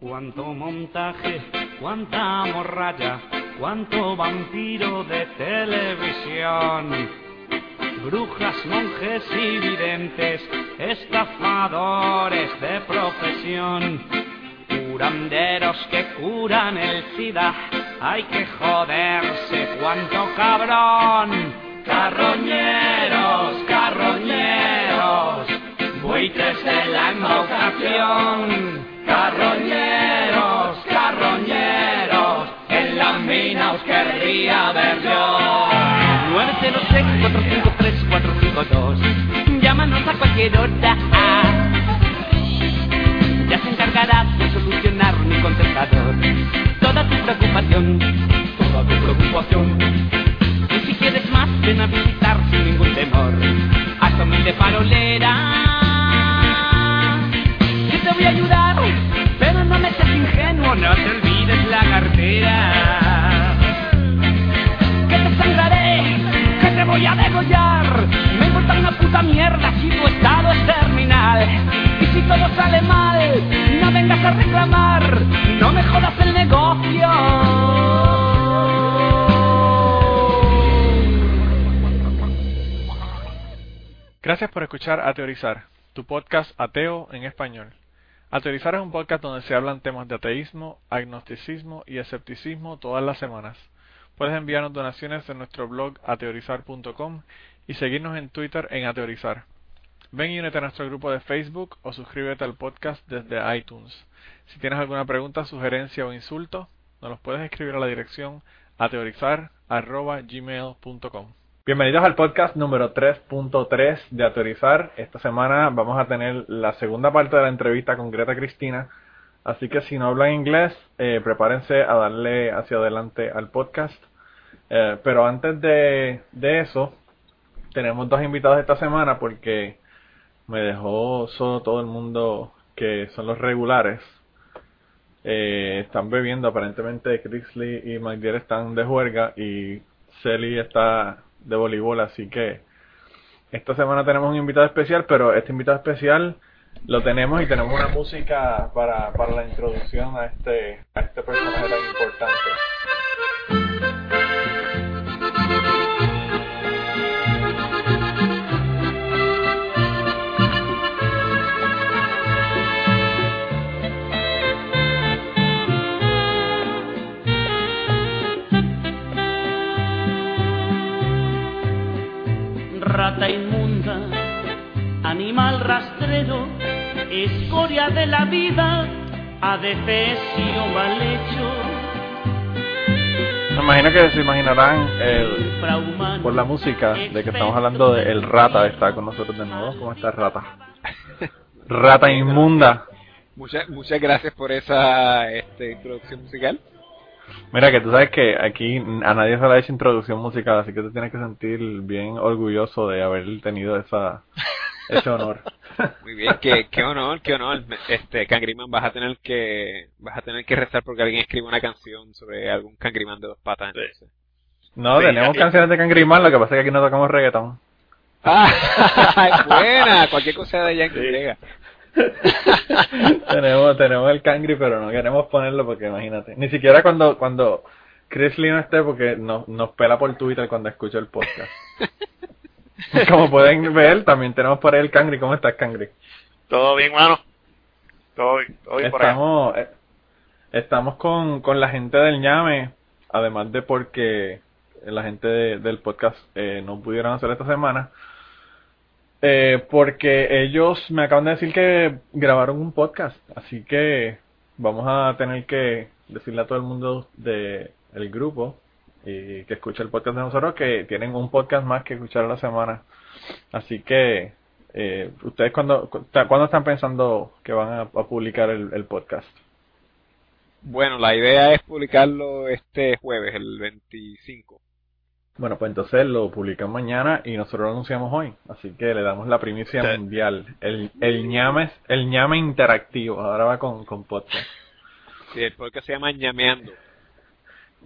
Cuánto montaje, cuánta morralla, cuánto vampiro de televisión. Brujas, monjes y videntes, estafadores de profesión. Curanderos que curan el SIDA, hay que joderse, cuánto cabrón. Carroñeros, carroñeros, buitres de la invocación. Carroñeros, carroñeros, en la mina os querría ver yo. 906-453-452, llámanos a cualquier hora. Ya se encargará de solucionar mi contestador. Toda tu preocupación, toda tu preocupación. Y si quieres más, ven a visitar sin ningún temor. Hasta humilde farolera. Voy a ayudar, pero no me seas ingenuo, no te olvides la cartera. Que te sangraré, que te voy a degollar. Me importa una puta mierda si tu estado es terminal. Y si todo sale mal, no vengas a reclamar, no me jodas el negocio. Gracias por escuchar A Teorizar, tu podcast ateo en español. A Teorizar es un podcast donde se hablan temas de ateísmo, agnosticismo y escepticismo todas las semanas. Puedes enviarnos donaciones en nuestro blog ateorizar.com y seguirnos en Twitter en Ateorizar. Ven y únete a nuestro grupo de Facebook o suscríbete al podcast desde iTunes. Si tienes alguna pregunta, sugerencia o insulto, nos los puedes escribir a la dirección ateorizar.gmail.com. Bienvenidos al podcast número 3.3 de Ateorizar. Esta semana vamos a tener la segunda parte de la entrevista con Greta Cristina. Así que si no hablan inglés, eh, prepárense a darle hacia adelante al podcast. Eh, pero antes de, eso, tenemos dos invitados esta semana porque me dejó solo todo el mundo que son los regulares. Eh, están bebiendo, aparentemente Chrisley y McDill están de juerga y Celly está de voleibol, así que esta semana tenemos un invitado especial, pero este invitado especial lo tenemos y tenemos una música para, para la introducción a este, a este personaje tan importante. Rata inmunda, animal rastrero, escoria de la vida, adefesio mal hecho. Me imagino que se imaginarán el, por la música de que estamos hablando de el rata está con nosotros de nuevo. ¿Cómo está rata? Rata inmunda. Muchas, muchas gracias por esa este, introducción musical. Mira que tú sabes que aquí a nadie se le ha hecho introducción musical, así que te tienes que sentir bien orgulloso de haber tenido esa ese honor. Muy bien, qué, qué honor, qué honor. Este, Cangriman, vas a tener que vas a tener que rezar porque alguien escriba una canción sobre algún Cangriman de dos patas. Entonces. No, Sí, tenemos y- canciones de Cangriman, lo que pasa es que aquí no tocamos reggaetón. ¡Ah! buena, cualquier cosa de Yankee llega. tenemos tenemos el Cangri, pero no queremos ponerlo porque imagínate. Ni siquiera cuando cuando Chris Lee no esté porque nos, nos pela por Twitter cuando escucha el podcast. Como pueden ver, también tenemos por ahí el Cangri. ¿Cómo estás, Cangri? Todo bien, mano. Todo bien, todo bien por acá. Estamos, eh, estamos con, con la gente del ñame, además de porque la gente de- del podcast eh, no pudieron hacer esta semana. Eh, porque ellos me acaban de decir que grabaron un podcast, así que vamos a tener que decirle a todo el mundo de el grupo y que escuche el podcast de nosotros que tienen un podcast más que escuchar a la semana. Así que eh, ustedes cuando cuándo están pensando que van a, a publicar el, el podcast? Bueno, la idea es publicarlo este jueves, el 25. Bueno, pues entonces lo publican mañana y nosotros lo anunciamos hoy. Así que le damos la primicia Sí. mundial. El, el ñame, el ñame interactivo. Ahora va con, con podcast. Sí, el podcast se llama Ñameando.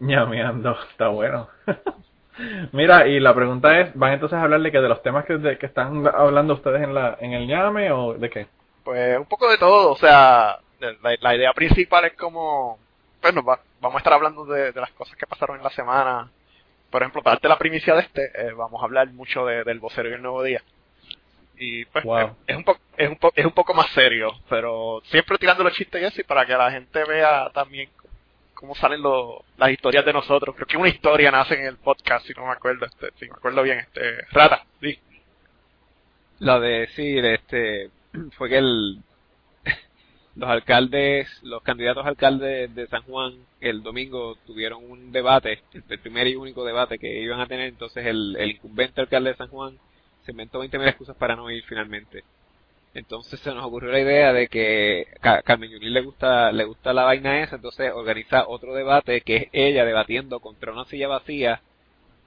ñameando, está bueno. Mira, y la pregunta es, ¿van entonces a hablarle que de los temas que, de, que están hablando ustedes en la en el ñame o de qué? Pues un poco de todo, o sea, La, la idea principal es como, bueno, va- vamos a estar hablando de, de las cosas que pasaron en la semana. Por ejemplo, para darte la primicia de este, eh, vamos a hablar mucho de- del vocero y el nuevo día. Y pues Wow. es, es un poco es un po- es un poco más serio, pero siempre tirando los chistes y y para que la gente vea también cómo salen los- las historias de nosotros. Creo que una historia nace en el podcast, si no me acuerdo, este, si me acuerdo bien, este, Rata, sí. La de, sí, de este, fue que el, los alcaldes, los candidatos a alcaldes de San Juan el domingo tuvieron un debate, el, primer y único debate que iban a tener, entonces el, incumbente alcalde de San Juan se inventó 20.000 excusas para no ir finalmente. Entonces se nos ocurrió la idea de que Ca- Carmen Yulín le gusta, le gusta la vaina esa, entonces organiza otro debate que es ella debatiendo contra una silla vacía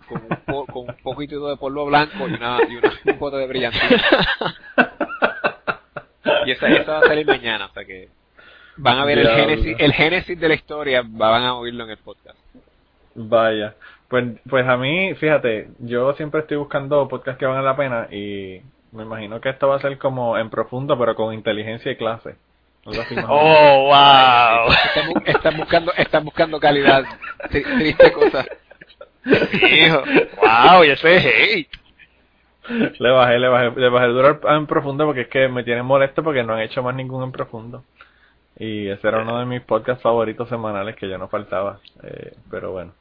con un, po- con un poquito de polvo blanco y una, y una- un pote de brillantina. Y esa, esa va a salir mañana, o sea que van a ver el génesis, el génesis de la historia, van a oírlo en el podcast. Vaya. Pues, pues a mí, fíjate, yo siempre estoy buscando podcasts que valgan la pena y me imagino que esto va a ser como en profundo, pero con inteligencia y clase. Oh, wow. Están, bu- están buscando, están buscando calidad, Tri- triste cosa. Hijo, wow, y ese es hate. Le bajé, le bajé, le bajé el duro al- en profundo porque es que me tienen molesto porque no han hecho más ningún en profundo. Y ese era uno de mis podcasts favoritos semanales que ya no faltaba. Eh, pero bueno.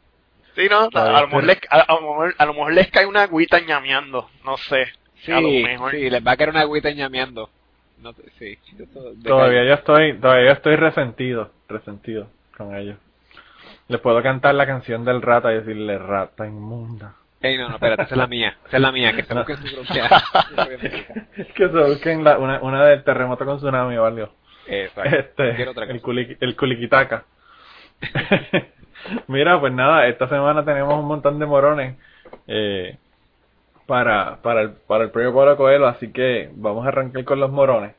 Sí, no, a, a lo mejor les, a, a lo mejor, a lo mejor les cae una agüita ñameando, no sé. Sí, a lo mejor. sí, les va a caer una agüita ñameando. No, sí, Todavía yo estoy, todavía yo estoy resentido, resentido con ellos. Les puedo cantar la canción del rata y decirle rata inmunda. Ey, no, no, espérate, esa es la mía, esa es la mía, que se busquen su propia, que se busquen la, una, una del terremoto con tsunami o algo. Exacto. Este, Quiero otra el, culi- el culiquitaca. Mira, pues nada, esta semana tenemos un montón de morones eh, para, para, el, para el premio Pablo Coelho, así que vamos a arrancar con los morones.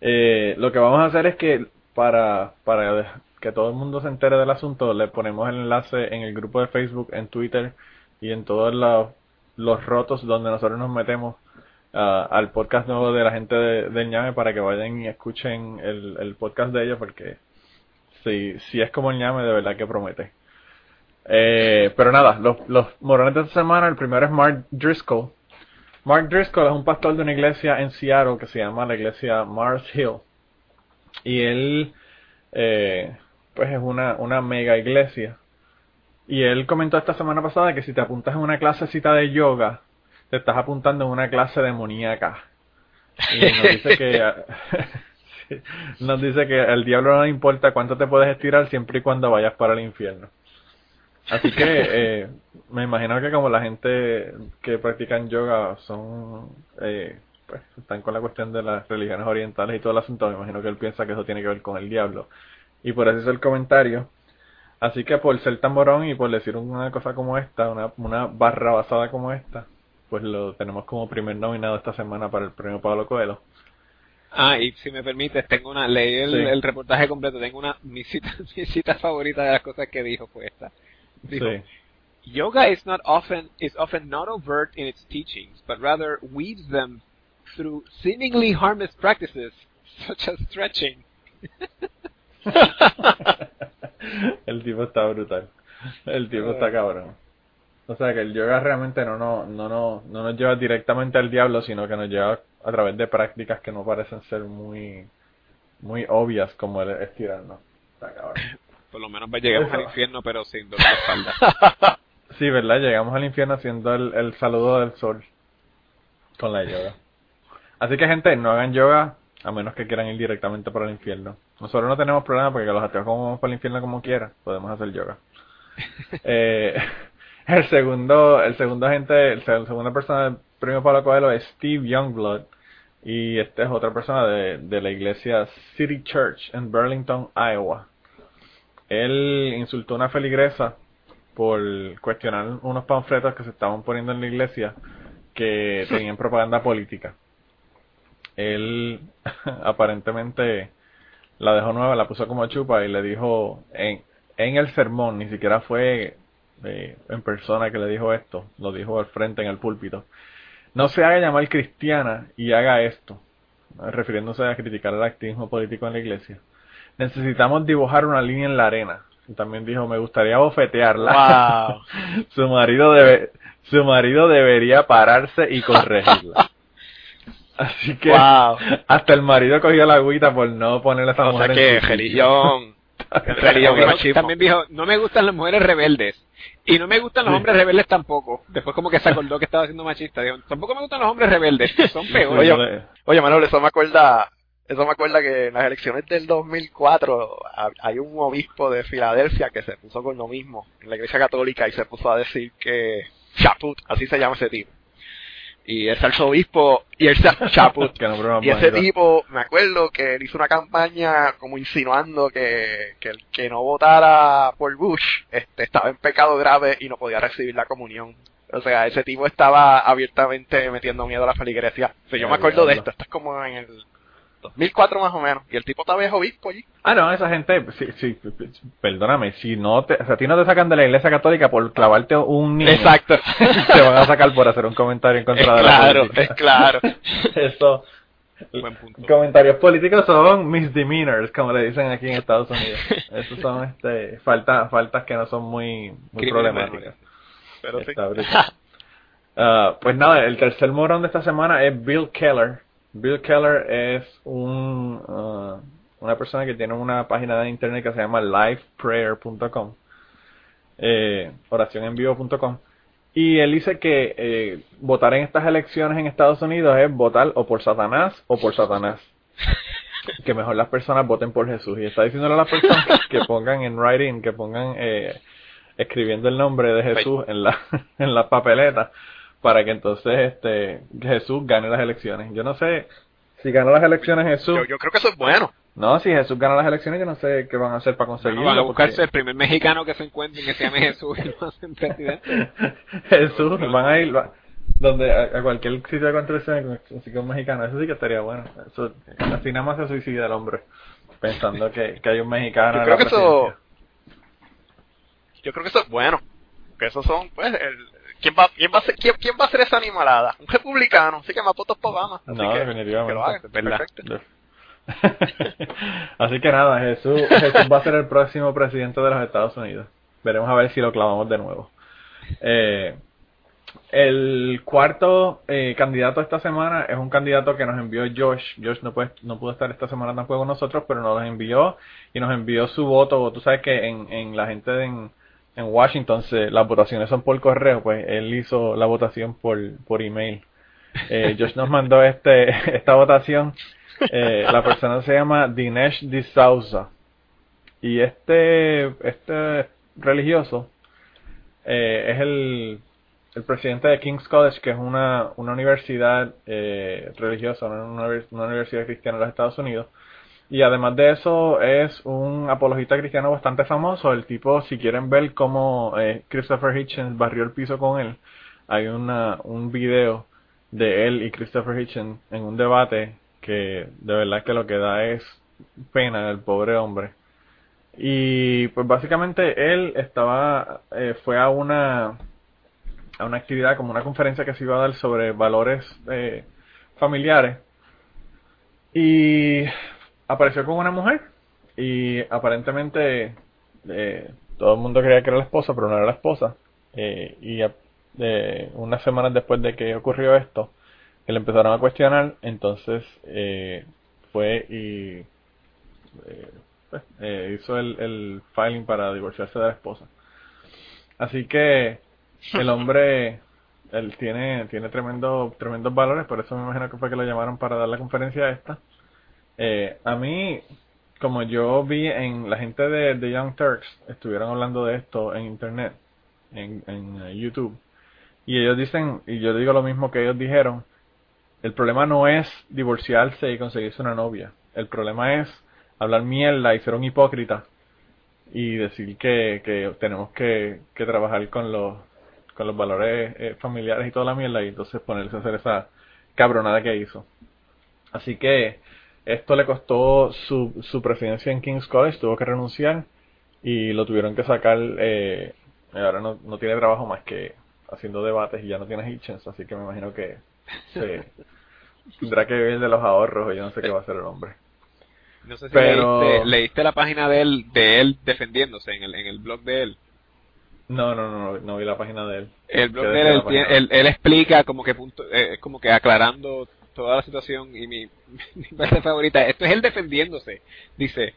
Eh, lo que vamos a hacer es que para, para que todo el mundo se entere del asunto, le ponemos el enlace en el grupo de Facebook, en Twitter y en todos los, los rotos donde nosotros nos metemos ah, al podcast nuevo de la gente de, del ñame para que vayan y escuchen el, el podcast de ellos porque si, si es como el ñame de verdad que promete. Eh, pero nada, los, los morones de esta semana, el primero es Mark Driscoll. Mark Driscoll es un pastor de una iglesia en Seattle que se llama la iglesia Mars Hill. Y él, eh, pues es una, una mega iglesia. Y él comentó esta semana pasada que si te apuntas en una clasecita de yoga, te estás apuntando en una clase demoníaca. Y nos dice que nos dice que al diablo no le importa cuánto te puedes estirar siempre y cuando vayas para el infierno. Así que eh, me imagino que como la gente que practican yoga son eh, pues están con la cuestión de las religiones orientales y todo el asunto, me imagino que él piensa que eso tiene que ver con el diablo. Y por eso es el comentario. Así que por ser tan morón y por decir una cosa como esta, una, una barra basada como esta, pues lo tenemos como primer nominado esta semana para el premio Pablo Coelho. Ah, y si me permites, tengo una, leí el, Sí. el reportaje completo, tengo una, mi cita, mi cita favorita de las cosas que dijo fue esta. Dijo, Sí. Yoga is not often is often not overt in its teachings, but rather weaves them through seemingly harmless practices such as stretching. el tipo está brutal. El tipo está cabrón. O sea que el yoga realmente no, no, no, no, no nos lleva directamente al diablo, sino que nos lleva a través de prácticas que no parecen ser muy, muy obvias como el estirarnos. Está cabrón. Por lo menos llegamos al infierno, pero sin dolor de espalda. Sí, ¿verdad? Llegamos al infierno haciendo el, el saludo del sol con la yoga. Así que gente, no hagan yoga a menos que quieran ir directamente para el infierno. Nosotros no tenemos problema porque los ateos como vamos para el infierno como quiera, podemos hacer yoga. Eh, el segundo, el segundo agente, el, seg- segunda persona del premio Pablo Coelho es Steve Youngblood y esta es otra persona de, de la iglesia City Church en Burlington, Iowa. Él insultó a una feligresa por cuestionar unos panfletos que se estaban poniendo en la iglesia que tenían propaganda política. Él aparentemente la dejó nueva, la puso como chupa y le dijo en, en el sermón, ni siquiera fue eh, en persona que le dijo esto, lo dijo al frente en el púlpito. No se haga llamar cristiana y haga esto, refiriéndose a criticar el activismo político en la iglesia. necesitamos dibujar una línea en la arena. También dijo, me gustaría bofetearla. Wow. su marido debe, su marido debería pararse y corregirla. Así que Wow. hasta el marido cogió la agüita por no ponerle a esa O sea mujer en que su sitio. religión. religión y También- dijo, no me gustan las mujeres rebeldes. Y no me gustan los hombres rebeldes tampoco. Después como que se acordó que estaba siendo machista. Dijo, tampoco me gustan los hombres rebeldes. Son peores. Oye, Oye, Manuel, eso me acuerda, eso me acuerda que en las elecciones del 2004 ha- hay un obispo de Filadelfia que se puso con lo mismo en la iglesia católica y se puso a decir que Chaput, así se llama ese tipo. Y ese arzobispo, y se Chaput. que no Y ese tipo, me acuerdo que él hizo una campaña como insinuando que, que el que no votara por Bush este, estaba en pecado grave y no podía recibir la comunión. O sea, ese tipo estaba abiertamente metiendo miedo a la feligresía. O sea, yo me acuerdo de esto, esto es como en el 2004 más o menos. Y el tipo todavía es obispo allí. Ah, no, esa gente, sí, sí, perdóname, si no te, o sea, a ti no te sacan de la iglesia católica por clavarte un niño, Exacto. te van a sacar por hacer un comentario en es contra de la claro, política. es claro. Eso, Buen punto. comentarios políticos son misdemeanors, como le dicen aquí en Estados Unidos. Esos son este, falta, faltas que no son muy, problemáticas. Pero sí. Ah, pues nada, el tercer morón de esta semana es Bill Keller. Bill Keller es un, ah, una persona que tiene una página de internet que se llama liveprayer.com, eh, oracionenvivo.com. Y él dice que eh, votar en estas elecciones en Estados Unidos es votar o por Satanás o por Satanás. Que mejor las personas voten por Jesús. Y está diciéndole a las personas que pongan en writing, que pongan eh, escribiendo el nombre de Jesús en la, en la papeleta para que entonces este Jesús gane las elecciones. Yo no sé si gana las elecciones Jesús. Yo, yo creo que eso es bueno. No, si Jesús gana las elecciones, yo no sé qué van a hacer para conseguirlo. Van a porque- buscarse el primer mexicano que se encuentre y que se llame Jesús y lo hacen presidente. Jesús, van a ir va- donde a, a cualquier sitio de construcción así que un mexicano, eso sí que estaría bueno. Eso, así nada más se suicida el hombre pensando que, que hay un mexicano. Yo en creo la que eso-. Yo creo que eso es bueno. Que esos son, pues, el, ¿quién, va, quién, va a ser, quién, quién va a ser esa animalada? Un republicano. Así que más votos para Obama. Así No, que, definitivamente. Que lo haga. ¿verdad? Perfecto. Así que nada, Jesús, Jesús va a ser el próximo presidente de los Estados Unidos. Veremos a ver si lo clavamos de nuevo. Eh, el cuarto eh, candidato esta semana es un candidato que nos envió Josh. Josh no, puede, no pudo estar esta semana tampoco con nosotros, pero nos envió y nos envió su voto. Tú sabes que en, en la gente de- en, en Washington se- las votaciones son por correo, pues él hizo la votación por, por email. Eh, Josh nos mandó este esta votación. Eh, la persona se llama Dinesh D'Souza. Y este, este religioso eh, es el, el presidente de King's College, que es una, una universidad eh, religiosa, una, una universidad cristiana en los Estados Unidos. Y además de eso, es un apologista cristiano bastante famoso. El tipo, si quieren ver cómo eh, Christopher Hitchens barrió el piso con él, hay una, un video de él y Christopher Hitchens en un debate que de verdad que lo que da es pena del pobre hombre. Y pues básicamente él estaba, eh, fue a una, a una actividad como una conferencia que se iba a dar sobre valores eh, familiares y apareció con una mujer y aparentemente eh, todo el mundo creía que era la esposa, pero no era la esposa. Eh, y unas semanas después de que ocurrió esto, que le empezaron a cuestionar, entonces eh, fue y pues, hizo el, el filing para divorciarse de la esposa. Así que el hombre él tiene tiene tremendo tremendos valores, por eso me imagino que fue que lo llamaron para dar la conferencia esta. Eh, a mí, como yo vi en la gente de, de Young Turks, estuvieron hablando de esto en internet, en, en eh, YouTube, y ellos dicen, y yo digo lo mismo que ellos dijeron, el problema no es divorciarse y conseguirse una novia, el problema es hablar mierda y ser un hipócrita y decir que, que tenemos que, que trabajar con los con los valores eh, familiares y toda la mierda y entonces ponerse a hacer esa cabronada que hizo. Así que esto le costó su, su presidencia en King's College, tuvo que renunciar y lo tuvieron que sacar. Eh, ahora no, no tiene trabajo más que haciendo debates y ya no tiene Hitchens, así que me imagino que se tendrá que vivir de los ahorros y yo no sé qué va a hacer el hombre. No sé si Pero- leíste, leíste la página de él, de él defendiéndose en el, en el blog de él. No, no, no, no, no vi la página de él. El blog ¿Qué de él, él- él explica como que punto, eh, como que aclarando toda la situación y mi, mi parte favorita, esto es él defendiéndose. Dice,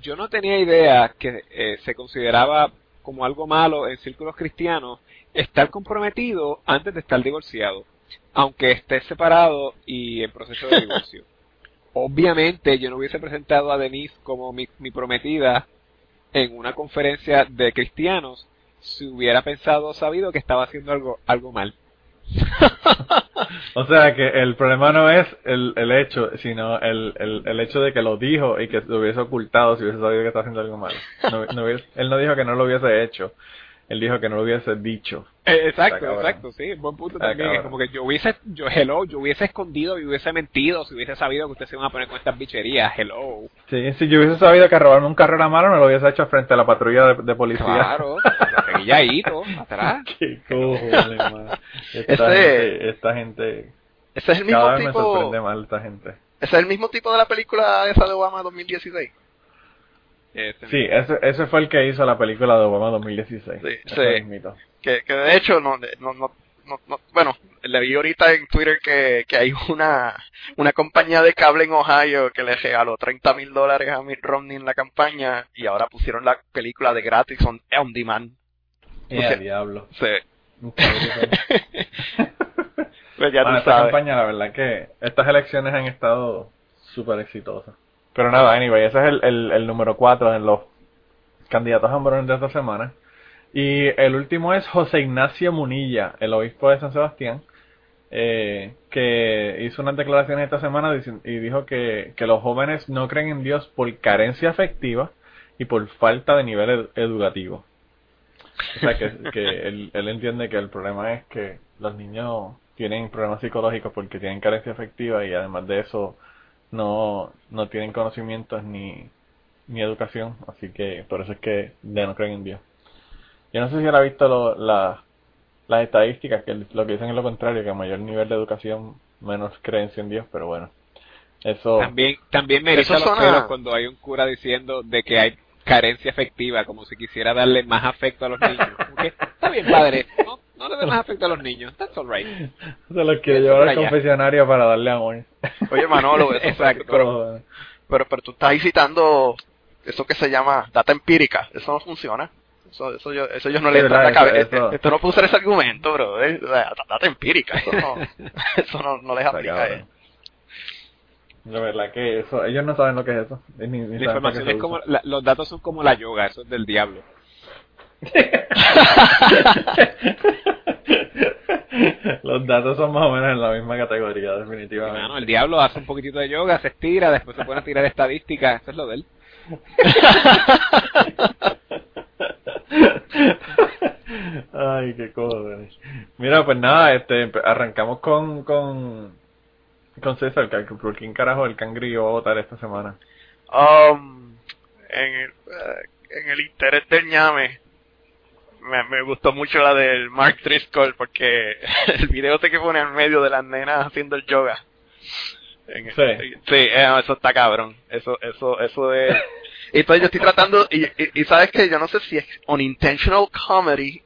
yo no tenía idea que eh, se consideraba como algo malo en círculos cristianos estar comprometido antes de estar divorciado, aunque esté separado y en proceso de divorcio. Obviamente yo no hubiese presentado a Denise como mi, mi prometida en una conferencia de cristianos si hubiera pensado o sabido que estaba haciendo algo, algo mal. O sea que el problema no es el, el hecho, sino el, el, el hecho de que lo dijo y que lo hubiese ocultado si hubiese sabido que está haciendo algo malo. No, no hubiese- él no dijo que no lo hubiese hecho, él dijo que no lo hubiese dicho. Eh, exacto, exacto, sí, buen punto Está también. Es como que yo hubiese, yo, hello, yo hubiese escondido y hubiese mentido si hubiese sabido que ustedes se iban a poner con estas bicherías, hello. Sí, si yo hubiese sabido que robarme un carro era malo, no lo hubiese hecho frente a la patrulla de, de policía. Claro, peguilladito, atrás. Qué cojones. Esta, gente, esta gente, Ese es el mismo cada vez me sorprende más esta gente. Ese es el mismo tipo de la película esa de Obama 2016. Este, Sí, ese, ese fue el que hizo la película de Obama 2016. Sí, sí. Que, que de hecho, no, no, no, no, no- bueno, le vi ahorita en Twitter que, que hay una, una compañía de cable en Ohio que le regaló 30 mil dólares a Mitt Romney en la campaña y ahora pusieron la película de gratis on, on demand. Eh, diablo. Sí. Pues ya Bueno, esta sabes. campaña, la verdad que estas elecciones han estado súper exitosas. Pero nada, anyway, ese es el, el, número 4 en los candidatos a hombrones de esta semana. Y el último es José Ignacio Munilla, el obispo de San Sebastián, eh, que hizo unas declaraciones esta semana y dijo que, que los jóvenes no creen en Dios por carencia afectiva y por falta de nivel ed- educativo. O sea, que, que él, él entiende que el problema es que los niños tienen problemas psicológicos porque tienen carencia afectiva y además de eso no, no tienen conocimientos ni, ni educación. Así que por eso es que ya no creen en Dios. Yo no sé si él ha visto lo- la- las estadísticas, que lo que dicen es lo contrario, que a mayor nivel de educación, menos creencia en Dios, pero bueno. Eso... También, también me Eso los pelos cuando hay un cura diciendo de que hay carencia afectiva, como si quisiera darle más afecto a los niños. Que, está bien, padre, no, no le dé más afecto a los niños, that's alright. Se los quiere Eso llevar al confesionario para darle amor. Oye, Manolo, eso, Exacto. pero, pero, pero tú estás ahí citando eso que se llama data empírica. Eso no funciona. Eso, eso, yo, eso ellos no le entra en la cabeza. Esto no puede usar ese argumento, bro. eh. O sea, data empírica. Eso no, eso no, no les aplica. eh. De verdad que eso, ellos no saben lo que es eso. Ni, ni La información es como, la- los datos son como la yoga, eso es del diablo. Los datos son más o menos en la misma categoría, definitivamente. Hermano, el diablo hace un poquitito de yoga, se estira, después se pone a tirar estadísticas, eso es lo de él. Ay, qué cojones. Mira, pues nada, este, arrancamos con, con, con César, que por quién carajo el cangrillo va a votar esta semana. Um, en, el, en el interés del ñame, me, me gustó mucho la del Mark Driscoll porque el video este que pone en medio de las nenas haciendo el yoga. En Sí. sí, eh, eso está cabrón. Eso, eso, eso es. Y entonces yo estoy tratando, y, y, y sabes que yo no sé si es unintentional comedy,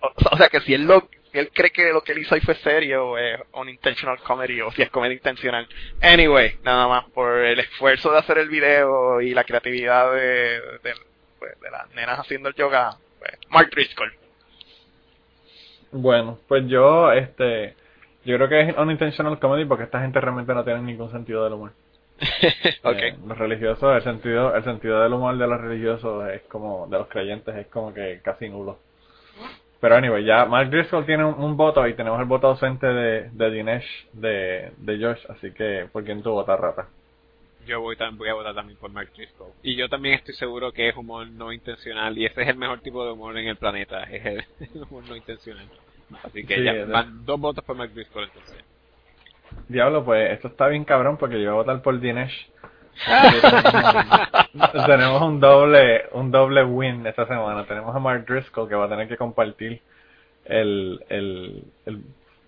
o, o sea que si él lo, si él cree que lo que él hizo ahí fue serio, o es unintentional comedy, o si es comedia intencional. Anyway, nada más por el esfuerzo de hacer el video y la creatividad de, de, pues, de las nenas haciendo el yoga, pues, Mark Driscoll. Bueno, pues yo, este, yo creo que es unintentional comedy porque esta gente realmente no tiene ningún sentido del humor. Eh, los religiosos, el sentido, el sentido del humor de los religiosos es como, de los creyentes es como que casi nulo. Pero anyway, ya Mark Driscoll tiene un, un voto y tenemos el voto ausente de, de Dinesh, de, de Josh, así que ¿por quién tú votas, rata? Yo voy, voy a votar también por Mark Driscoll. Y yo también estoy seguro que es humor no intencional y ese es el mejor tipo de humor en el planeta, es el, el humor no intencional. Así que Sí, ya van dos votos por Mark Driscoll entonces. Diablo, pues esto está bien cabrón porque yo voy a votar por Dinesh. tenemos un doble, un doble win esta semana. Tenemos a Mark Driscoll que va a tener que compartir el, el, el,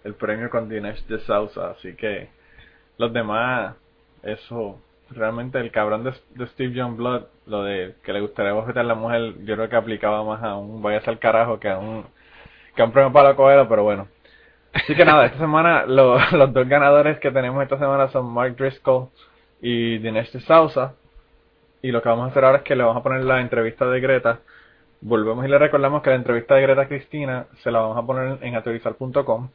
el premio con Dinesh de Sousa, así que los demás, eso, realmente el cabrón de, Steve John Blood, lo de que le gustaría bofetar a la mujer, yo creo que aplicaba más a un vaya al carajo que a un, que premio para la coela, pero bueno. Así que nada, esta semana lo- los dos ganadores que tenemos esta semana son Mark Driscoll y Dinesh de Sousa. Y lo que vamos a hacer ahora es que le vamos a poner la entrevista de Greta. Volvemos y le recordamos que la entrevista de Greta Cristina se la vamos a poner en autorizar.com.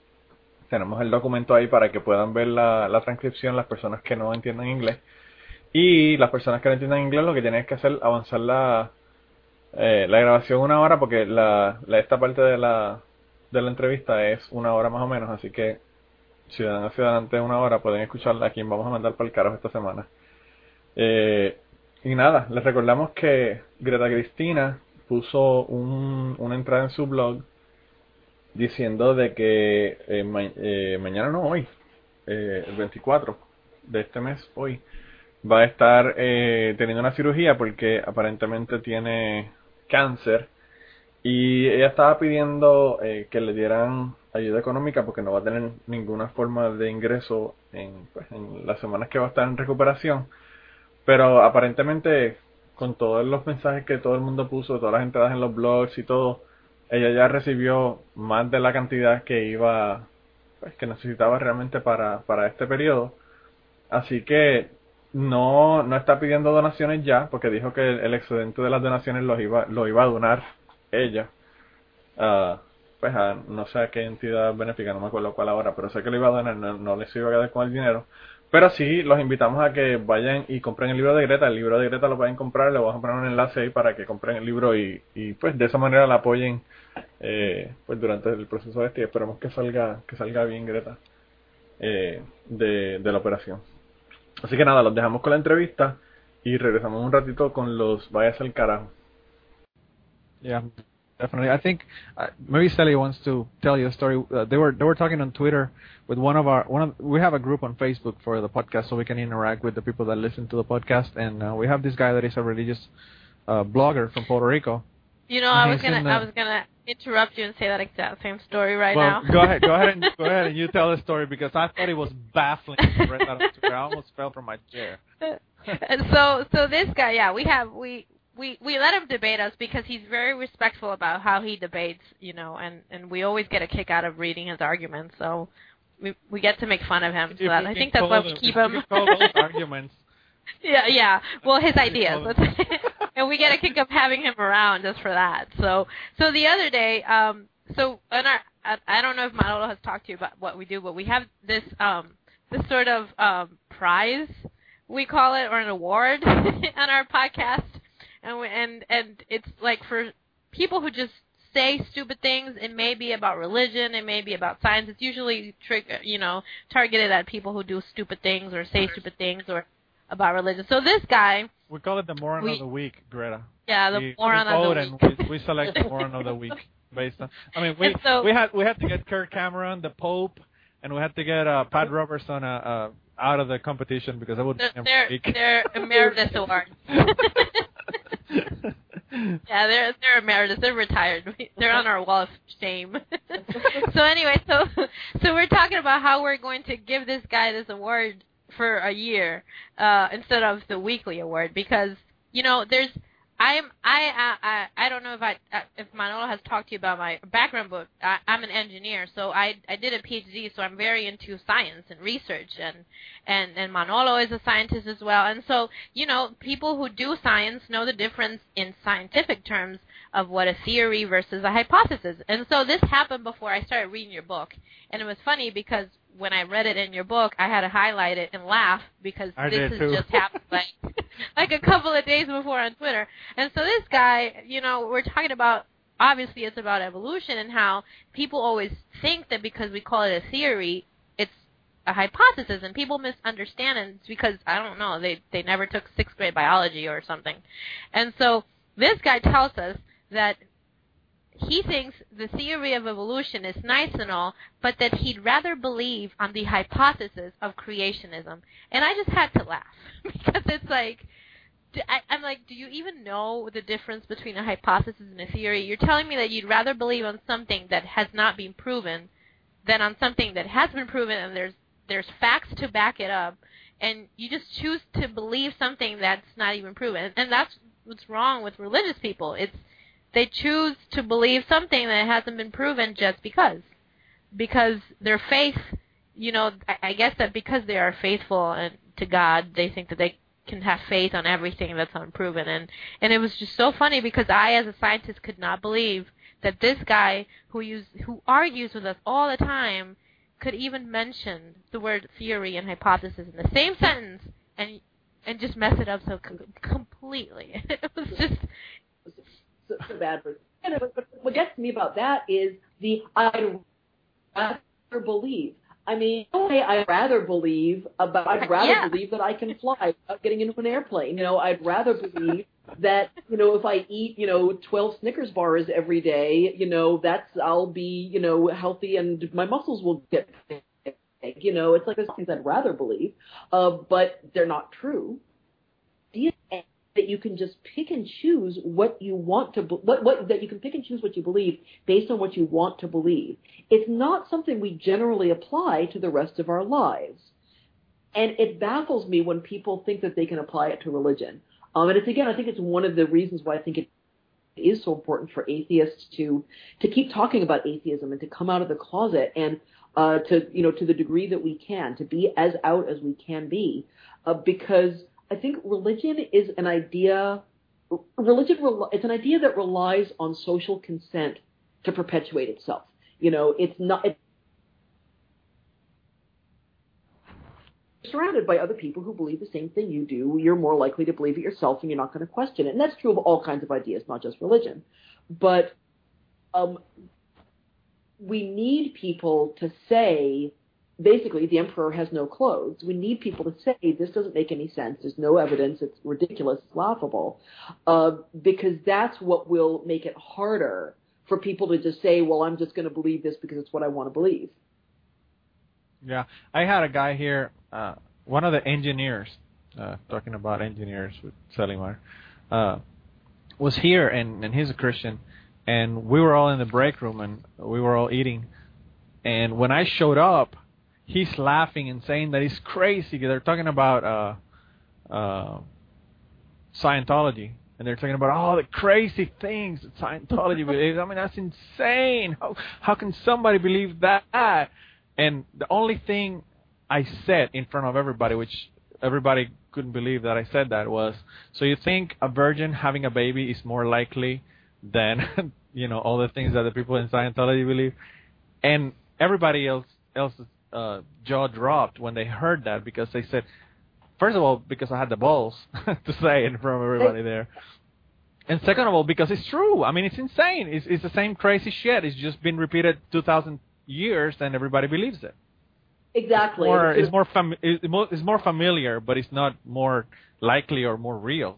Tenemos el documento ahí para que puedan ver la, la transcripción las personas que no entiendan inglés. Y las personas que no entiendan inglés lo que tienen que hacer es avanzar la, eh, la grabación una hora porque la, esta parte de la, de la entrevista es una hora más o menos. Así que hacia adelante una hora pueden escucharla a quien vamos a mandar para el carajo esta semana. Eh, y nada, les recordamos que Greta Cristina puso un, una entrada en su blog diciendo de que eh, ma- eh, mañana no hoy, eh, el 24 de este mes, hoy, va a estar eh, teniendo una cirugía porque aparentemente tiene cáncer y ella estaba pidiendo eh, que le dieran ayuda económica porque no va a tener ninguna forma de ingreso en, pues, en las semanas que va a estar en recuperación. Pero aparentemente, con todos los mensajes que todo el mundo puso, todas las entradas en los blogs y todo, ella ya recibió más de la cantidad que iba, pues, que necesitaba realmente para, para este periodo. Así que no, no está pidiendo donaciones ya, porque dijo que el, excedente de las donaciones los iba, lo iba a donar ella. a, pues a no sé a qué entidad benéfica, no me acuerdo cuál ahora, pero sé que lo iba a donar, no, no les iba a quedar con el dinero. Pero sí, los invitamos a que vayan y compren el libro de Greta. El libro de Greta lo pueden comprar, le vamos a poner un enlace ahí para que compren el libro y, y pues de esa manera la apoyen eh, pues durante el proceso este y esperemos que salga, que salga bien Greta eh, de, de la operación. Así que nada, los dejamos con la entrevista y regresamos un ratito con los vayas al carajo. Yeah, definitely. I think uh, maybe Sally wants to tell you a story. Uh, they were they were talking on Twitter with one of our one of we have a group on Facebook for the podcast so we can interact with the people that listen to the podcast and uh, we have this guy that is a religious uh, blogger from Puerto Rico. You know, I was gonna in uh, I was gonna interrupt you and say that exact same story right well, now. go ahead, go ahead, and go ahead, and you tell the story because I thought it was baffling. I read that on I almost fell from my chair. and so so this guy, yeah, we have we we we let him debate us because he's very respectful about how he debates, you know, and and we always get a kick out of reading his arguments. So we we get to make fun of him. So that, I think that's why we them- keep him. can call those arguments. Yeah, yeah. Well, his ideas, and we get a kick of having him around just for that. So, so the other day, um, so in our, I, I don't know if Manolo has talked to you about what we do, but we have this, um, this sort of um, prize we call it, or an award on our podcast, and we, and and it's like for people who just say stupid things. It may be about religion, it may be about science. It's usually trick, you know, targeted at people who do stupid things or say stupid things or about religion. So this guy, We call it the moron We- of the week, Greta. yeah, the we, moron we of the and week. we, we select the moron of the week based on. I mean, we so- we had we had to get Kirk Cameron, the Pope, and we had to get uh, Pat Robertson uh, uh, out of the competition because I would. They're they're, they're emeritus awards. yeah, they're they're emeritus. They're retired. They're on our wall of shame. so anyway, so so we're talking about how we're going to give this guy this award for a year uh, instead of the weekly award because you know there's I'm I I I don't know if I uh, if Manolo has talked to you about my background, but I, I'm an engineer, so I I did a PhD, so I'm very into science and research, and and and Manolo is a scientist as well, and so you know people who do science know the difference in scientific terms of what a theory versus a hypothesis, and so this happened before I started reading your book, and it was funny because when I read it in your book, I had to highlight it and laugh because I this has just happened like like a couple of days before on Twitter. And so this guy, you know, we're talking about obviously it's about evolution and how people always think that because we call it a theory, it's a hypothesis and people misunderstand it it's because I don't know, they they never took 6th grade biology or something. And so this guy tells us that he thinks the theory of evolution is nice and all, but that he'd rather believe on the hypothesis of creationism. And I just had to laugh because it's like, I, am like, do you even know the difference between a hypothesis and a theory? You're telling me that you'd rather believe on something that has not been proven than on something that has been proven and there's there's facts to back it up and you just choose to believe something that's not even proven. And that's what's wrong with religious people. It's they choose to believe something that hasn't been proven just because. Because their faith, you know, I guess that because they are faithful and to God, they think that they can have faith on everything that's unproven. And and it was just so funny because I, as a scientist, could not believe that this guy who use who argues with us all the time could even mention the word theory and hypothesis in the same sentence and and just mess it up so com- completely. it was just so, so bad for. And but, but what gets me about that is the I'd rather believe. I mean, I'd rather believe about. I'd rather Yeah. believe that I can fly without getting into an airplane. You know, I'd rather believe that you know if I eat you know 12 Snickers bars every day, you know that's I'll be you know healthy and my muscles will get big. You know, it's like there's things I'd rather believe, uh, but they're not true. That you can just pick and choose what you want to, what, what, that you can pick and choose what you believe based on what you want to believe. It's not something we generally apply to the rest of our lives. And it baffles me when people think that they can apply it to religion. Um, and it's again, I think it's one of the reasons why I think it is so important for atheists to to keep talking about atheism and to come out of the closet and uh, to you know to the degree that we can to be as out as we can be, uh, because I think religion is an idea. Religion rel- it's an idea that relies on social consent to perpetuate itself. You know, it's not. It's surrounded by other people who believe the same thing you do, you're more likely to believe it yourself and you're not going to question it. And that's true of all kinds of ideas, not just religion. But um, we need people to say, basically, the emperor has no clothes. We need people to say, this doesn't make any sense. There's no evidence. It's ridiculous. It's laughable. Uh, because that's what will make it harder for people to just say, well, I'm just going to believe this because it's what I want to believe. Yeah, I had a guy here, uh, one of the engineers, uh, talking about engineers with Selimar, uh, was here, and, and he's a Christian, and we were all in the break room, and we were all eating, and when I showed up, he's laughing and saying that he's crazy. They're talking about uh, uh, Scientology, and they're talking about all the crazy things that Scientology believes. I mean, that's insane. How how can somebody believe that? And the only thing I said in front of everybody, which everybody couldn't believe that I said that, was, so you think a virgin having a baby is more likely than, you know, all the things that the people in Scientology believe? And everybody else else's uh, jaw dropped when they heard that because they said, first of all, because I had the balls to say it in front of everybody there. And second of all, because it's true. I mean, it's insane. It's, it's the same crazy shit. It's just been repeated 2,000 years and everybody believes it. Exactly. Or it's more fam- it's more it's more familiar, but it's not more likely or more real.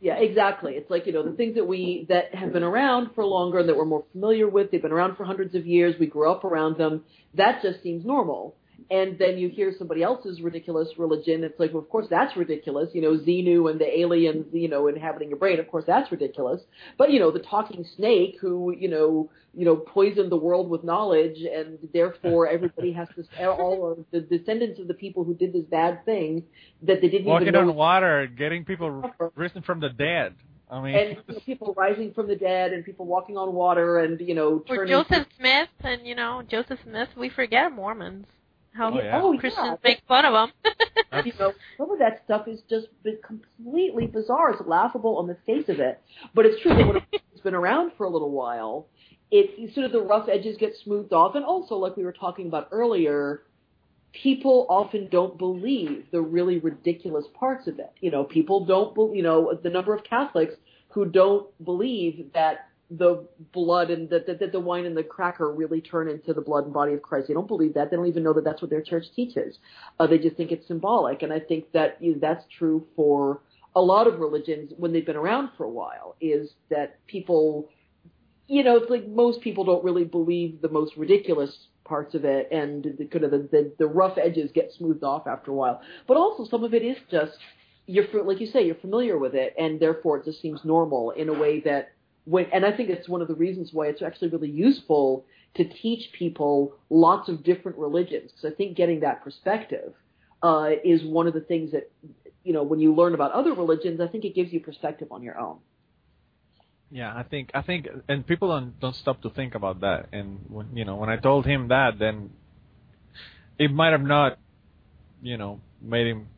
Yeah, exactly. It's like, you know, the things that we, that have been around for longer and that we're more familiar with, they've been around for hundreds of years, we grew up around them, that just seems normal. And then you hear somebody else's ridiculous religion, it's like, well, of course that's ridiculous, you know, Xenu and the aliens, you know, inhabiting your brain, of course that's ridiculous. But, you know, the talking snake who, you know, you know, poisoned the world with knowledge and therefore everybody has to, all of the descendants of the people who did this bad thing that they didn't Walking even know on water, getting people risen from the dead. I mean, and you know, people rising from the dead and people walking on water and you know Or Joseph Smith, and you know Joseph Smith. We forget Mormons. How Oh, yeah. oh Christians yeah make fun of them. you know some of that stuff is just been completely bizarre it's laughable on the face of it but it's true that when it's been around for a little while it sort of the rough edges get smoothed off and also like we were talking about earlier people often don't believe the really ridiculous parts of it you know people don't bel you know the number of catholics who don't believe that the blood and that, that the wine and the cracker really turn into the blood and body of Christ. They don't believe that. They don't even know that that's what their church teaches. Uh, they just think it's symbolic. And I think that you know, that's true for a lot of religions when they've been around for a while. Is that people, you know, it's like most people don't really believe the most ridiculous parts of it, and the kind of the, the, the rough edges get smoothed off after a while. But also some of it is just you're like you say you're familiar with it, and therefore it just seems normal in a way that when, and I think it's one of the reasons why it's actually really useful to teach people lots of different religions because I think getting that perspective uh, is one of the things that you know when you learn about other religions, I think it gives you perspective on your own. Yeah, I think I think, and people don't don't stop to think about that. And when you know, when I told him that, then it might have not, you know, made him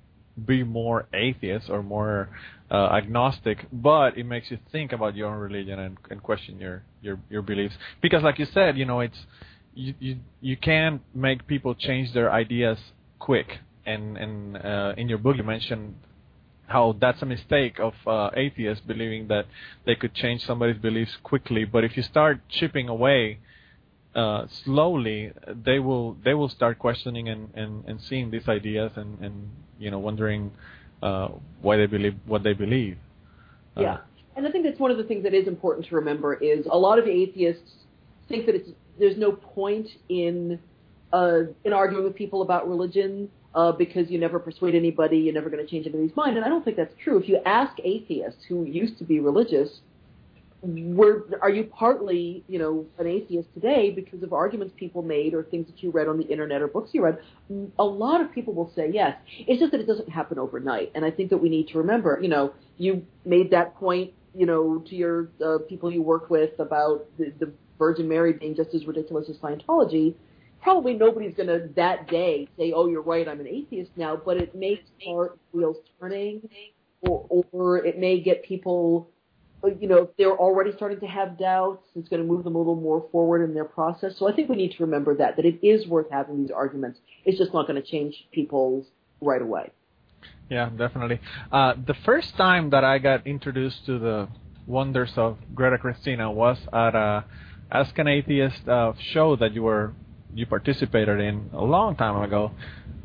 be more atheist or more uh, agnostic, but it makes you think about your own religion and, and question your, your your beliefs. Because, like you said, you know, it's you you you can't make people change their ideas quick. And and uh, in your book, you mentioned how that's a mistake of uh, atheists believing that they could change somebody's beliefs quickly. But if you start chipping away uh, slowly, they will they will start questioning and, and, and seeing these ideas and, and you know wondering uh, why they believe what they believe. Uh, yeah, and I think that's one of the things that is important to remember is a lot of atheists think that it's there's no point in uh, in arguing with people about religion uh, because you never persuade anybody, you're never going to change anybody's mind. And I don't think that's true. If you ask atheists who used to be religious, were are you partly, you know, an atheist today because of arguments people made or things that you read on the internet or books you read? A lot of people will say yes. It's just that it doesn't happen overnight. And I think that we need to remember, you know, you made that point, you know, to your uh, people you work with about the, the Virgin Mary being just as ridiculous as Scientology probably nobody's going to that day say, "Oh, you're right, I'm an atheist now," but it may start wheels turning, or, or it may get people, you know, they're already starting to have doubts, it's going to move them a little more forward in their process. So I think we need to remember that that it is worth having these arguments. It's just not going to change people's right away. Yeah, definitely. Uh, the first time that I got introduced to the wonders of Greta Christina was at a Ask an Atheist uh, show that you were you participated in a long time ago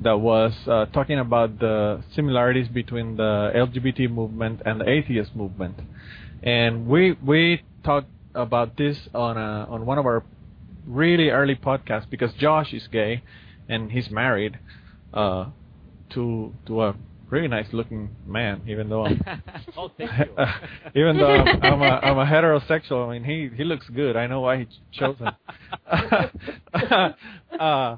that was uh, talking about the similarities between the LGBT movement and the atheist movement, and we we talked about this on a, on one of our really early podcasts because Josh is gay and he's married uh, to to a really nice looking man, even though I'm oh, thank you. even though I'm, I'm a I'm a heterosexual. I mean, he he looks good. I know why he chose him. uh,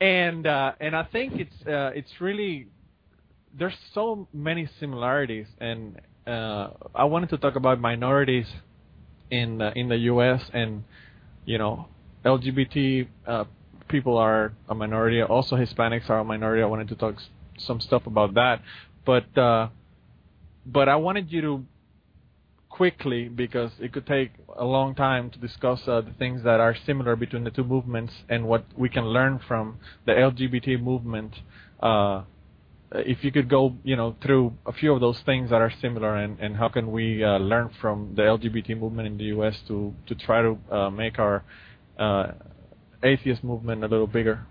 and uh, and I think it's uh, it's really there's so many similarities, and uh, I wanted to talk about minorities in uh, in the U.S. and you know LGBT uh, people are a minority. Also, Hispanics are a minority. I wanted to talk some stuff about that, but uh, but I wanted you to quickly because it could take a long time to discuss uh, the things that are similar between the two movements and what we can learn from the LGBT movement. Uh, if you could go, you know, through a few of those things that are similar, and, and how can we uh, learn from the LGBT movement in the U.S. to to try to uh, make our uh, atheist movement a little bigger?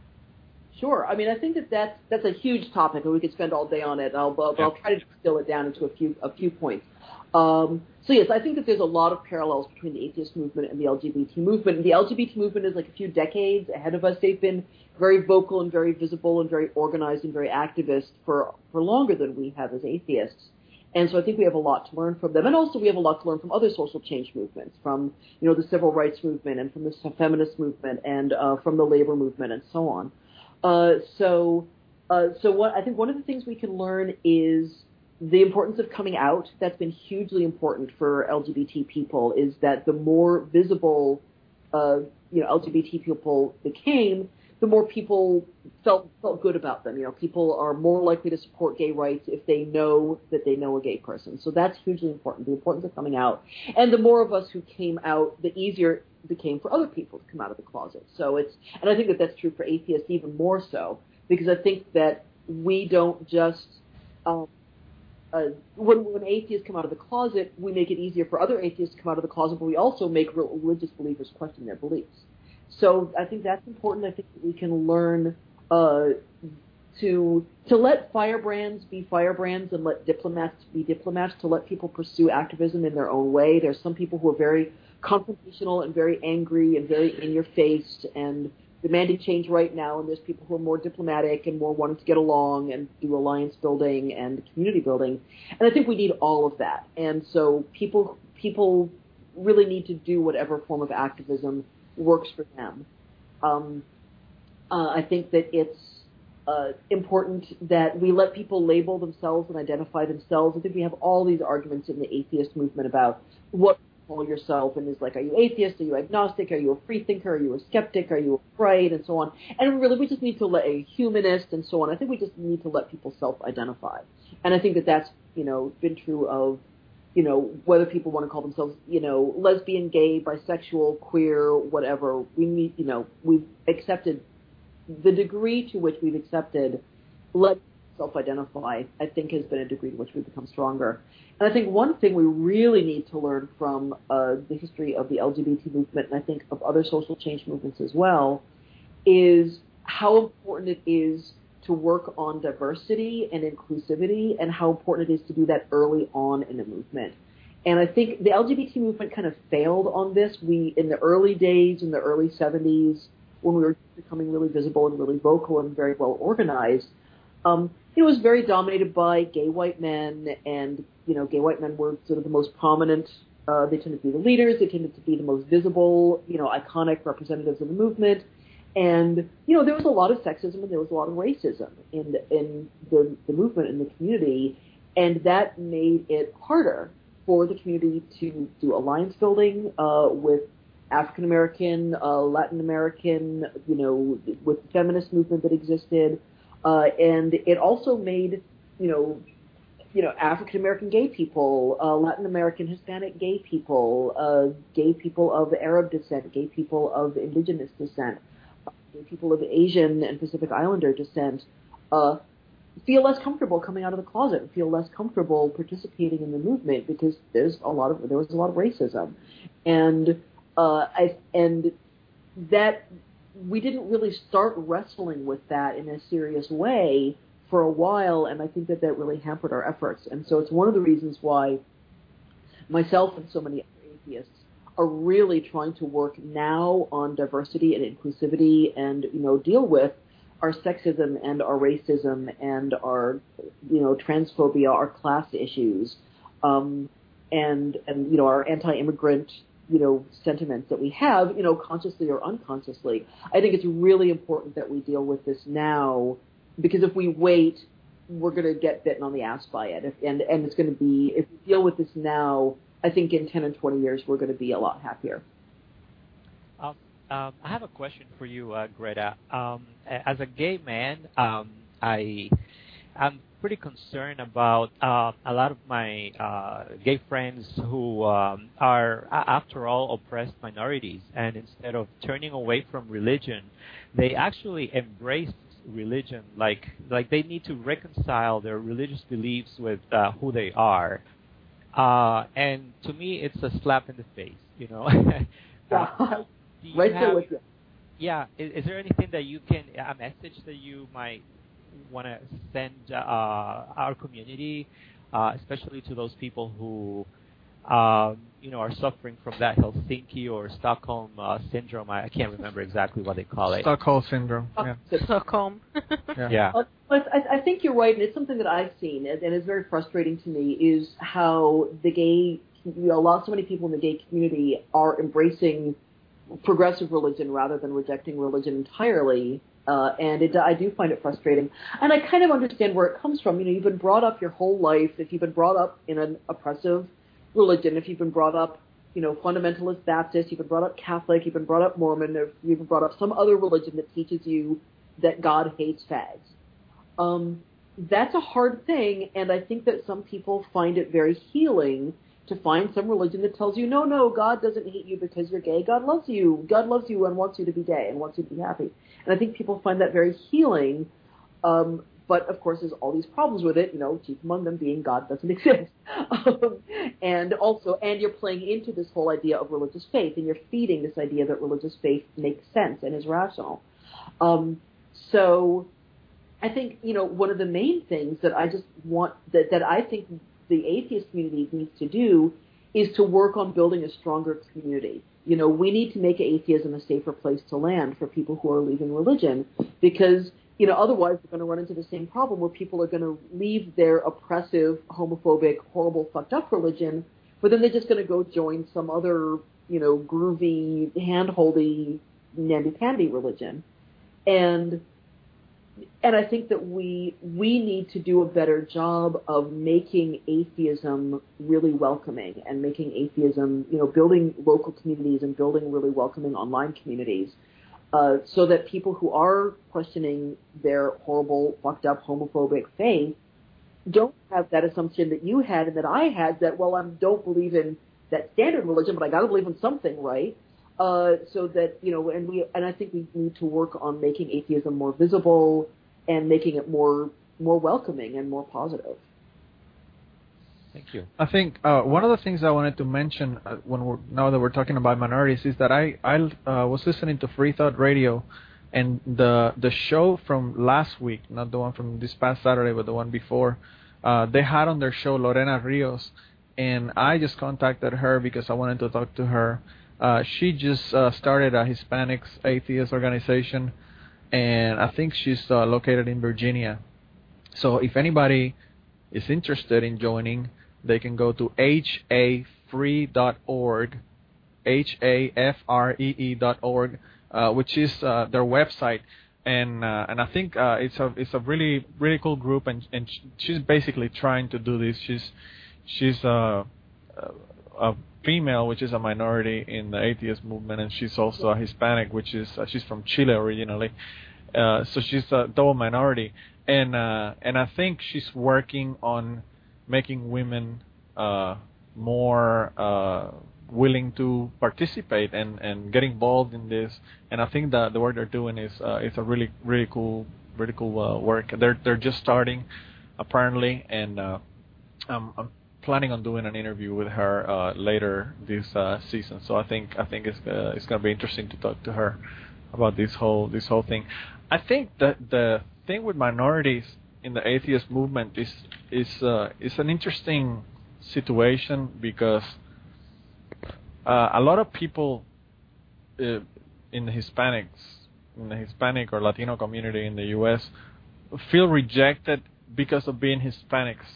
Sure. I mean, I think that that's that's a huge topic, and we could spend all day on it. I'll, I'll, I'll try to distill it down into a few a few points. Um, so yes, I think that there's a lot of parallels between the atheist movement and the LGBT movement. And the LGBT movement is like a few decades ahead of us. They've been very vocal and very visible and very organized and very activist for for longer than we have as atheists. And so I think we have a lot to learn from them. And also we have a lot to learn from other social change movements, from, you know, the civil rights movement and from the feminist movement and uh, from the labor movement and so on. Uh, so, uh, so what I think one of the things we can learn is the importance of coming out. That's been hugely important for LGBT people. Is that the more visible, uh, you know, LGBT people became, the more people felt felt good about them. You know, people are more likely to support gay rights if they know that they know a gay person. So that's hugely important. The importance of coming out, and the more of us who came out, the easier it became for other people to come out of the closet. So it's, and I think that that's true for atheists even more so because I think that we don't just. Um, uh, when, when atheists come out of the closet, we make it easier for other atheists to come out of the closet, but we also make religious believers question their beliefs. So I think that's important. I think that we can learn uh, to to let firebrands be firebrands and let diplomats be diplomats. To let people pursue activism in their own way. There's some people who are very confrontational and very angry and very in your face and demanding change right now, and there's people who are more diplomatic and more wanting to get along and do alliance building and community building. And I think we need all of that. And so people people really need to do whatever form of activism works for them. Um, uh, I think that it's uh, important that we let people label themselves and identify themselves. I think we have all these arguments in the atheist movement about what call yourself and is like, are you atheist? Are you agnostic? Are you a free thinker? Are you a skeptic? Are you a right? And so on. And really, we just need to let a humanist and so on. I think we just need to let people self-identify. And I think that that's you know been true of you know whether people want to call themselves you know lesbian, gay, bisexual, queer, whatever. We need you know we've accepted the degree to which we've accepted let self-identify, I think, has been a degree to which we've become stronger. And I think one thing we really need to learn from uh, the history of the LGBT movement, and I think of other social change movements as well, is how important it is to work on diversity and inclusivity, and how important it is to do that early on in a movement. And I think the LGBT movement kind of failed on this. We, in the early days, in the early 70s, when we were becoming really visible and really vocal and very well organized, um, it was very dominated by gay white men, and you know, gay white men were sort of the most prominent. Uh, they tended to be the leaders. They tended to be the most visible, you know, iconic representatives of the movement. And you know, there was a lot of sexism and there was a lot of racism in in the the movement in the community, and that made it harder for the community to do alliance building uh, with African American, uh, Latin American, you know, with the feminist movement that existed, uh, and it also made, you know, you know, African American gay people, uh, Latin American Hispanic gay people, uh, gay people of Arab descent, gay people of indigenous descent, gay people of Asian and Pacific Islander descent, uh, feel less comfortable coming out of the closet feel less comfortable participating in the movement because there's a lot of there was a lot of racism, and uh, I, and that we didn't really start wrestling with that in a serious way for a while, and I think that that really hampered our efforts. And so it's one of the reasons why myself and so many other atheists are really trying to work now on diversity and inclusivity, and you know deal with our sexism and our racism and our you know transphobia, our class issues, um, and and you know our anti-immigrant you know sentiments that we have you know consciously or unconsciously. I think it's really important that we deal with this now because if we wait, we're going to get bitten on the ass by it, if, and and it's going to be if we deal with this now. I think in 10 and 20 years we're going to be a lot happier. Um, um, I have a question for you, uh, Greta. Um, as a gay man, um, I I'm pretty concerned about uh, a lot of my uh, gay friends who um, are, after all, oppressed minorities, and instead of turning away from religion, they actually embrace religion. Like like they need to reconcile their religious beliefs with uh, who they are. Uh, and to me, it's a slap in the face. You know. yeah. right have, with you. Yeah. Is, is there anything that you can a message that you might want to send uh, our community, uh, especially to those people who, um, you know, are suffering from that Helsinki or Stockholm uh, syndrome. I, I can't remember exactly what they call it. Stockholm syndrome. Yeah. Stockholm. Yeah. Yeah. Uh, but I, I think you're right, and it's something that I've seen, and, and it's very frustrating to me, is how the gay, you know, a lot, so many people in the gay community are embracing progressive religion rather than rejecting religion entirely. Uh, and it, I do find it frustrating. And I kind of understand where it comes from. You know, you've been brought up your whole life, if you've been brought up in an oppressive religion, if you've been brought up, you know, fundamentalist Baptist, you've been brought up Catholic, you've been brought up Mormon, if you've been brought up some other religion that teaches you that God hates fags. Um, that's a hard thing, and I think that some people find it very healing to find some religion that tells you, no, no, God doesn't hate you because you're gay. God loves you. God loves you and wants you to be gay and wants you to be happy. And I think people find that very healing. Um, but of course, there's all these problems with it. You know, chief among them being God doesn't exist, um, and also, and you're playing into this whole idea of religious faith, and you're feeding this idea that religious faith makes sense and is rational. Um, so, I think you know one of the main things that I just want that that I think the atheist community needs to do is to work on building a stronger community. You know, we need to make atheism a safer place to land for people who are leaving religion because, you know, otherwise we're going to run into the same problem where people are going to leave their oppressive, homophobic, horrible, fucked up religion, but then they're just going to go join some other, you know, groovy, hand-holdy, namby-pamby religion. And and I think that we we need to do a better job of making atheism really welcoming and making atheism, you know, building local communities and building really welcoming online communities, uh, so that people who are questioning their horrible, fucked up, homophobic faith don't have that assumption that you had and that I had that well I don't believe in that standard religion, but I got to believe in something, right? Uh, so that you know, and we and I think we need to work on making atheism more visible and making it more more welcoming and more positive. Thank you. I think uh, one of the things I wanted to mention uh, when we're now that we're talking about minorities is that I I uh, was listening to Free Thought Radio, and the the show from last week, not the one from this past Saturday, but the one before, uh, they had on their show Lorena Rios, and I just contacted her because I wanted to talk to her uh, she just uh, started a Hispanics atheist organization, and I think she's uh, located in Virginia. So if anybody is interested in joining, they can go to hafree.org, h-a-f-r-e-e.org, uh, which is uh, their website. And uh, and I think uh, it's a it's a really really cool group, and and she's basically trying to do this. She's she's uh, a female, which is a minority in the atheist movement, and she's also a Hispanic, which is uh, she's from Chile originally. Uh, so she's a double minority, and uh, and I think she's working on making women uh, more uh, willing to participate and and get involved in this. And I think that the work they're doing is uh, is a really really cool really cool uh, work. They're they're just starting apparently, and uh, I'm, I'm planning on doing an interview with her uh, later this uh, season. So I think I think it's uh, it's gonna be interesting to talk to her about this whole this whole thing. I think that the thing with minorities in the atheist movement is is uh, is an interesting situation because uh, a lot of people uh, in the Hispanics in the Hispanic or Latino community in the U.S. feel rejected because of being Hispanics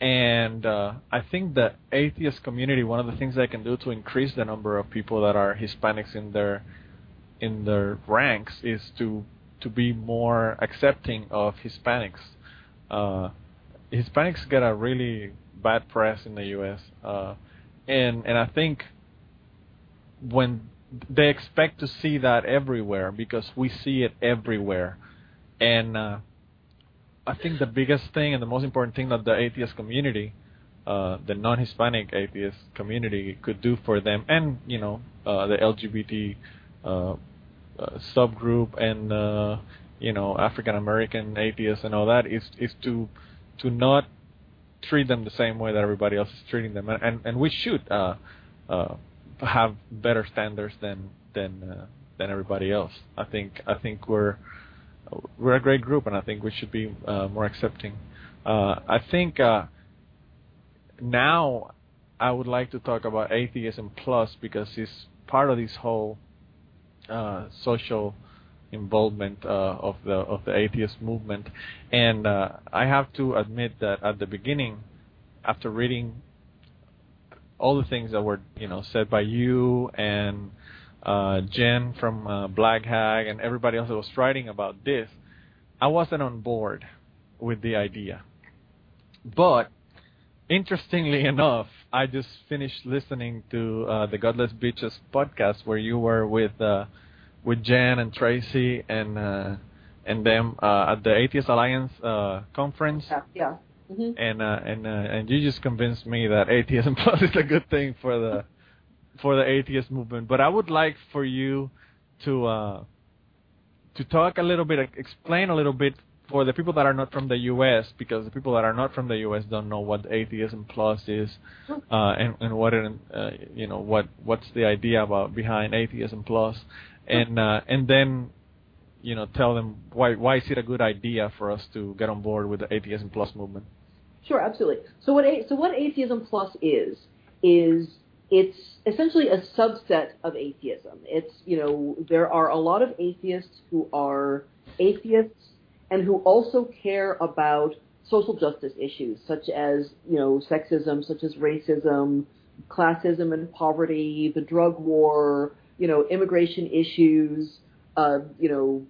and uh, I think the atheist community, one of the things they can do to increase the number of people that are Hispanics in their in their ranks is to to be more accepting of Hispanics. Uh, Hispanics get a really bad press in the U.S. Uh, and and I think when they expect to see that everywhere because we see it everywhere, and uh, I think the biggest thing and the most important thing that the atheist community, uh, the non-Hispanic atheist community, could do for them, and you know, uh, the LGBT uh, uh, subgroup and uh, you know African American atheists and all that, is is to to not treat them the same way that everybody else is treating them, and and, and we should uh, have better standards than than than everybody else. I think I think we're we're a great group, and I think we should be uh, more accepting. Uh, I think uh, now I would like to talk about atheism plus because it's part of this whole uh, social involvement uh, of the of the atheist movement, and uh, I have to admit that at the beginning, after reading all the things that were you know said by you and uh, Jen from uh, Blag Hag and everybody else that was writing about this, I wasn't on board with the idea. But interestingly enough, I just finished listening to uh, the Godless Bitches podcast where you were with uh, with Jen and Tracy and uh, and them uh, at the Atheist Alliance uh, conference. Yeah. yeah. Mm-hmm. And uh, and uh, and you just convinced me that atheism plus is a good thing for the for the atheist movement. But I would like for you to uh, to talk a little bit, explain a little bit for the people that are not from the U.S. because the people that are not from the U.S. don't know what atheism plus is, uh, and and what it, uh, you know what what's the idea about behind atheism plus, and uh, and then you know tell them why why is it a good idea for us to get on board with the atheism plus movement. Sure, absolutely. So what so what atheism plus is is it's essentially a subset of atheism. It's, you know, there are a lot of atheists who are atheists and who also care about social justice issues such as, you know, sexism, such as racism, classism and poverty, the drug war, you know, immigration issues, uh, you know,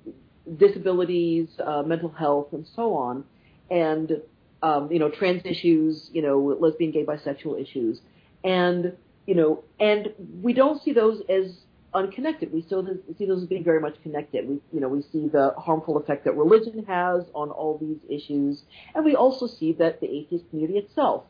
disabilities, uh, mental health, and so on, and um, you know, trans issues, you know, lesbian, gay, bisexual issues, and you know, and we don't see those as unconnected. We still see those as being very much connected. We, you know, we see the harmful effect that religion has on all these issues, and we also see that the atheist community itself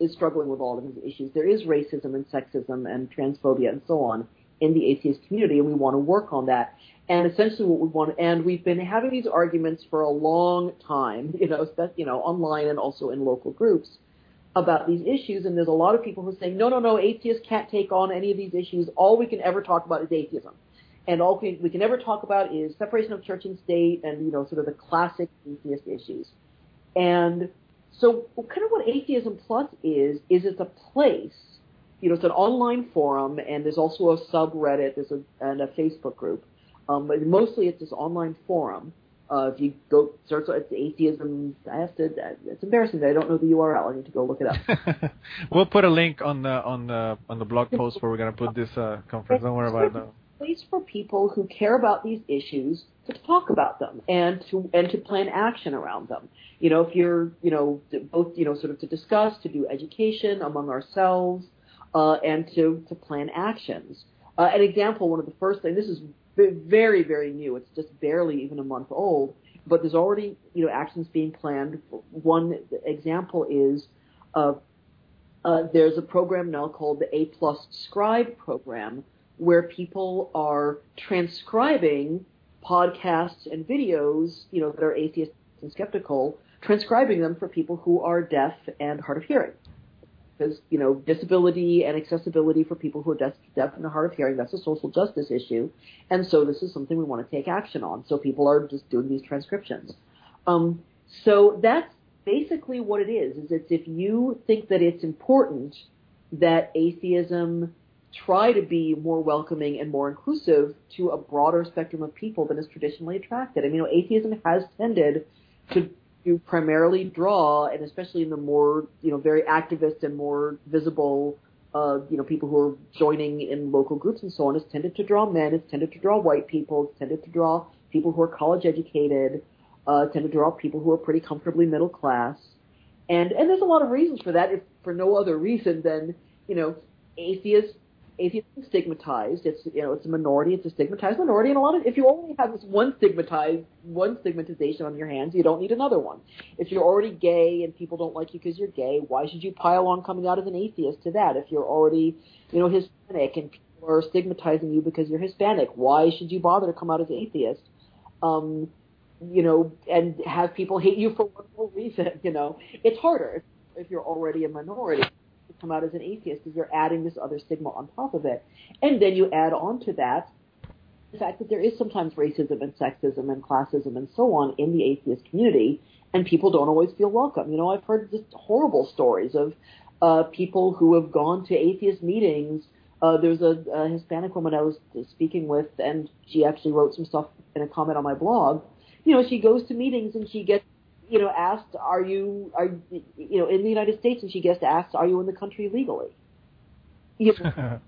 is struggling with all of these issues. There is racism and sexism and transphobia and so on in the atheist community, and we want to work on that. And essentially, what we want, and we've been having these arguments for a long time, you know, you know, online and also in local groups about these issues. And there's a lot of people who saying, no, no, no, atheists can't take on any of these issues. All we can ever talk about is atheism, and all we, we can ever talk about is separation of church and state, and you know, sort of the classic atheist issues. And so, kind of what Atheism Plus is is it's a place you know, it's an online forum, and there's also a subreddit, there's a, and a Facebook group. Um, but mostly it's this online forum. Uh, if you go search it's atheism, I have to. It's embarrassing I don't know the URL. I need to go look it up. we'll put a link on the on the on the blog post where we're going to put this uh, conference. Don't worry about it. Place for people who care about these issues to talk about them and to and to plan action around them. You know, if you're you know both you know sort of to discuss, to do education among ourselves uh, and to, to plan actions. Uh, an example, one of the first things, this is very, very new. It's just barely even a month old, but there's already, you know, actions being planned. One example is uh, uh, there's a program now called the A Plus Scribe program, where people are transcribing podcasts and videos, you know, that are atheist and skeptical, transcribing them for people who are deaf and hard of hearing because you know disability and accessibility for people who are deaf, deaf and hard of hearing that's a social justice issue, and so this is something we want to take action on. So people are just doing these transcriptions. Um, so that's basically what it is. Is it's if you think that it's important that atheism try to be more welcoming and more inclusive to a broader spectrum of people than is traditionally attracted. I mean, you know, atheism has tended to to primarily draw, and especially in the more, you know, very activist and more visible, uh, you know, people who are joining in local groups and so on, it's tended to draw men, it's tended to draw white people, it's tended to draw people who are college educated, uh, tend to draw people who are pretty comfortably middle class. And, and there's a lot of reasons for that, if for no other reason than, you know, atheists atheism is stigmatized. It's you know it's a minority. It's a stigmatized minority, and a lot of if you only have this one stigmatized one stigmatization on your hands, you don't need another one. If you're already gay and people don't like you because you're gay, why should you pile on coming out as an atheist to that? If you're already you know Hispanic and people are stigmatizing you because you're Hispanic, why should you bother to come out as atheist? Um, you know, and have people hate you for one more reason. You know, it's harder if, if you're already a minority come out as an atheist because you're adding this other stigma on top of it. And then you add on to that the fact that there is sometimes racism and sexism and classism and so on in the atheist community, and people don't always feel welcome. You know, I've heard just horrible stories of uh, people who have gone to atheist meetings. Uh, there's a, a Hispanic woman I was speaking with, and she actually wrote some stuff in a comment on my blog. You know, she goes to meetings and she gets you know, asked, "Are you are you know in the United States?" And she gets asked, "Are you in the country legally?" You know,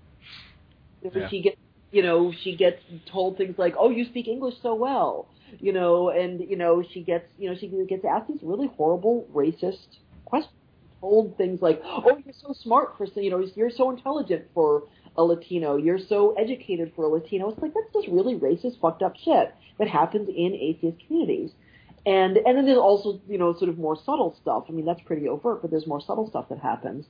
yeah. she gets you know she gets told things like, "Oh, you speak English so well," you know, and you know she gets you know she gets asked these really horrible racist questions. Told things like, "Oh, you're so smart for you know you're so intelligent for a Latino. You're so educated for a Latino." It's like that's just really racist, fucked up shit that happens in atheist communities. And and then there's also you know sort of more subtle stuff. I mean that's pretty overt, but there's more subtle stuff that happens.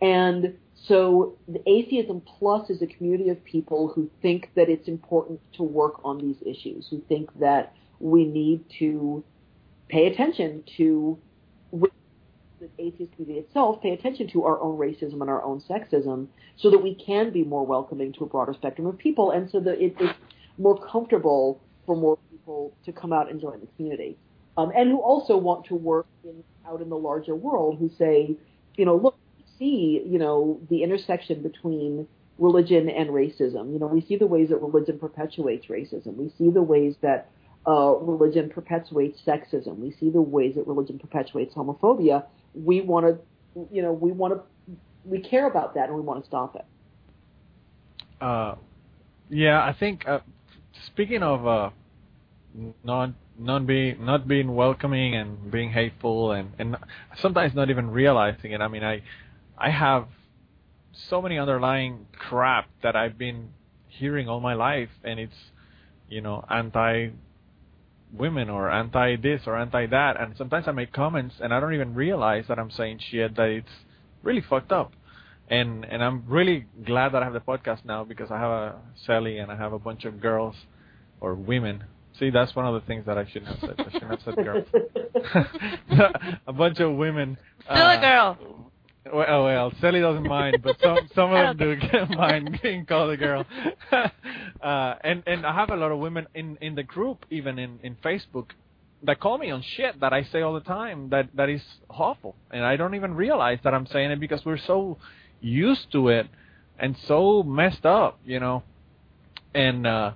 And so the Atheism Plus is a community of people who think that it's important to work on these issues, who think that we need to pay attention to the atheist community itself, pay attention to our own racism and our own sexism, so that we can be more welcoming to a broader spectrum of people, and so that it is more comfortable for more people to come out and join the community um, and who also want to work in, out in the larger world, who say, you know, look, see, you know, the intersection between religion and racism. You know, we see the ways that religion perpetuates racism. We see the ways that uh, religion perpetuates sexism. We see the ways that religion perpetuates homophobia. We want to, you know, we want to, we care about that and we want to stop it. Uh, yeah, I think uh, speaking of uh, not being not being welcoming and being hateful and and sometimes not even realizing it. I mean, I I have so many underlying crap that I've been hearing all my life, and it's you know anti women or anti this or anti that, and sometimes I make comments and I don't even realize that I'm saying shit that it's really fucked up. And and I'm really glad that I have the podcast now because I have a Sally and I have a bunch of girls or women See, that's one of the things that I shouldn't have said. I shouldn't have said girl. a bunch of women. Still uh, a girl. Well, oh, well, Sally doesn't mind, but some some of them do mind being called a girl. uh, and and I have a lot of women in in the group, even in in Facebook, that call me on shit that I say all the time that that is awful, and I don't even realize that I'm saying it because we're so used to it and so messed up, you know. And uh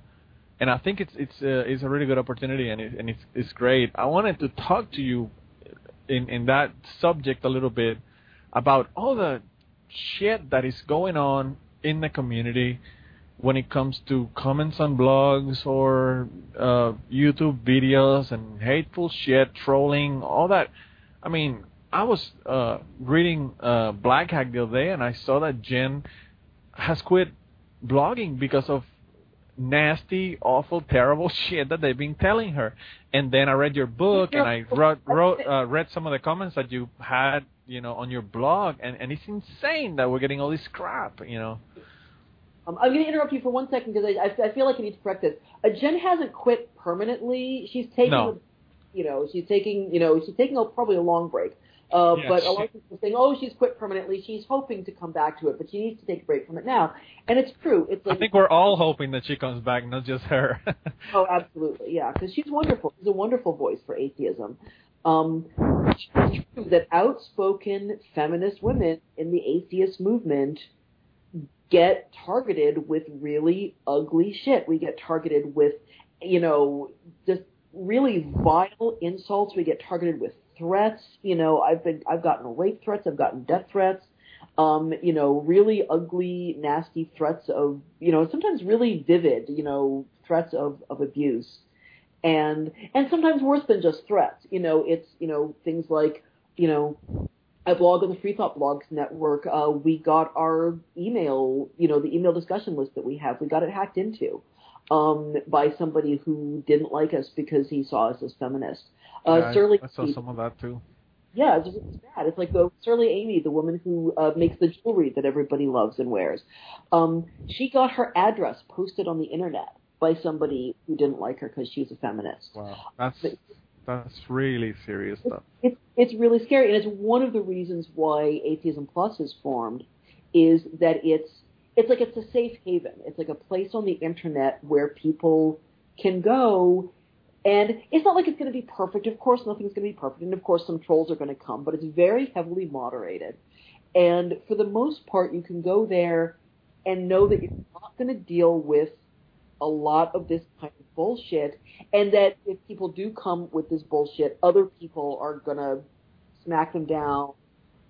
and I think it's it's uh, it's a really good opportunity and it, and it's it's great. I wanted to talk to you in in that subject a little bit about all the shit that is going on in the community when it comes to comments on blogs or uh, YouTube videos and hateful shit, trolling, all that. I mean, I was uh, reading uh, Blag Hag the other day and I saw that Jen has quit blogging because of nasty, awful, terrible shit that they've been telling her. And then I read your book and I wrote, wrote uh, read some of the comments that you had, you know, on your blog, and and it's insane that we're getting all this crap, you know. Um, I'm going to interrupt you for one second because I, I, feel like I need to correct this. Uh, Jen hasn't quit permanently. She's taking, no. you know, she's taking, you know, she's taking a, probably a long break. Uh, yes. But a lot of people are saying, "Oh, she's quit permanently. She's hoping to come back to it, but she needs to take a break from it now." And it's true. It's like, I think we're all hoping that she comes back, not just her. oh, absolutely, yeah, because she's wonderful. She's a wonderful voice for atheism. Um, it's true that outspoken feminist women in the atheist movement get targeted with really ugly shit. We get targeted with, you know, just really vile insults. We get targeted with threats. You know, I've been I've gotten rape threats, I've gotten death threats. Um, you know, really ugly, nasty threats of, you know, sometimes really vivid, you know, threats of, of abuse. And and sometimes worse than just threats. You know, it's, you know, things like, you know, I blog on the Free Thought Blogs Network. Uh, we got our email, you know, the email discussion list that we have, we got it hacked into um, by somebody who didn't like us because he saw us as feminists. Uh, yeah, Surly I, I saw some of that too. Yeah, it's, it's bad. It's like the Surly Amy, the woman who uh, makes the jewelry that everybody loves and wears. Um, she got her address posted on the internet by somebody who didn't like her because she's a feminist. Wow, that's but, that's really serious stuff. It's, it's it's really scary, and it's one of the reasons why Atheism Plus is formed, is that it's it's like it's a safe haven. It's like a place on the internet where people can go and it's not like it's going to be perfect. Of course, nothing's going to be perfect. And of course, some trolls are going to come, but it's very heavily moderated. And for the most part, you can go there and know that you're not going to deal with a lot of this kind of bullshit. And that if people do come with this bullshit, other people are going to smack them down.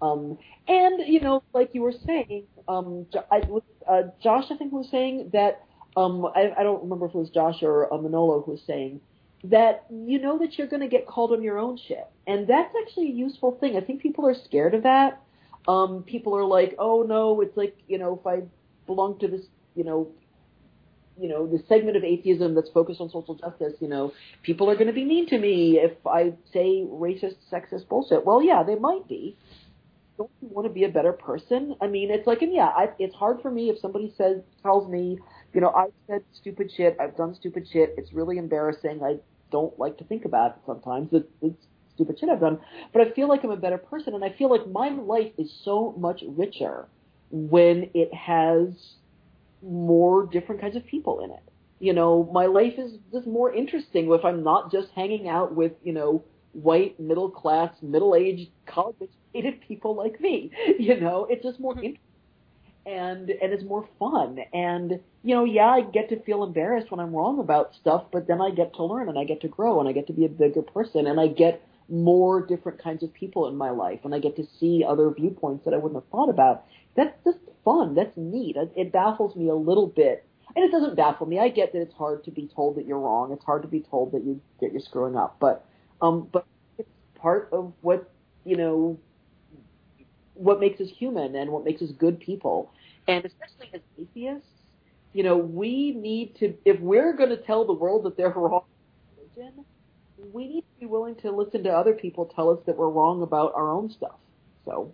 Um, and, you know, like you were saying, um, I, uh, Josh, I think, was saying that, um, I, I don't remember if it was Josh or uh, Manolo who was saying that you know that you're going to get called on your own shit. And that's actually a useful thing. I think people are scared of that. Um, people are like, oh no, it's like, you know, if I belong to this, you know, you know, the segment of atheism that's focused on social justice, you know, people are going to be mean to me if I say racist, sexist bullshit. Well, yeah, they might be. Don't you want to be a better person? I mean, it's like, and yeah, I, it's hard for me if somebody says, tells me, you know, I've said stupid shit, I've done stupid shit, it's really embarrassing, I don't like to think about it sometimes. It, it's stupid shit I've done, but I feel like I'm a better person, and I feel like my life is so much richer when it has more different kinds of people in it. You know, my life is just more interesting if I'm not just hanging out with, you know, white, middle class, middle aged, college educated people like me. You know, it's just more mm-hmm. interesting and and it's more fun. And you know, yeah, I get to feel embarrassed when I'm wrong about stuff, but then I get to learn and I get to grow and I get to be a bigger person and I get more different kinds of people in my life and I get to see other viewpoints that I wouldn't have thought about. That's just fun. That's neat. It baffles me a little bit. and it doesn't baffle me. I get that it's hard to be told that you're wrong. It's hard to be told that you that you're screwing up, but um, but it's part of what you know what makes us human and what makes us good people. And especially as atheists, you know, we need to if we're going to tell the world that they're wrong religion, we need to be willing to listen to other people tell us that we're wrong about our own stuff. So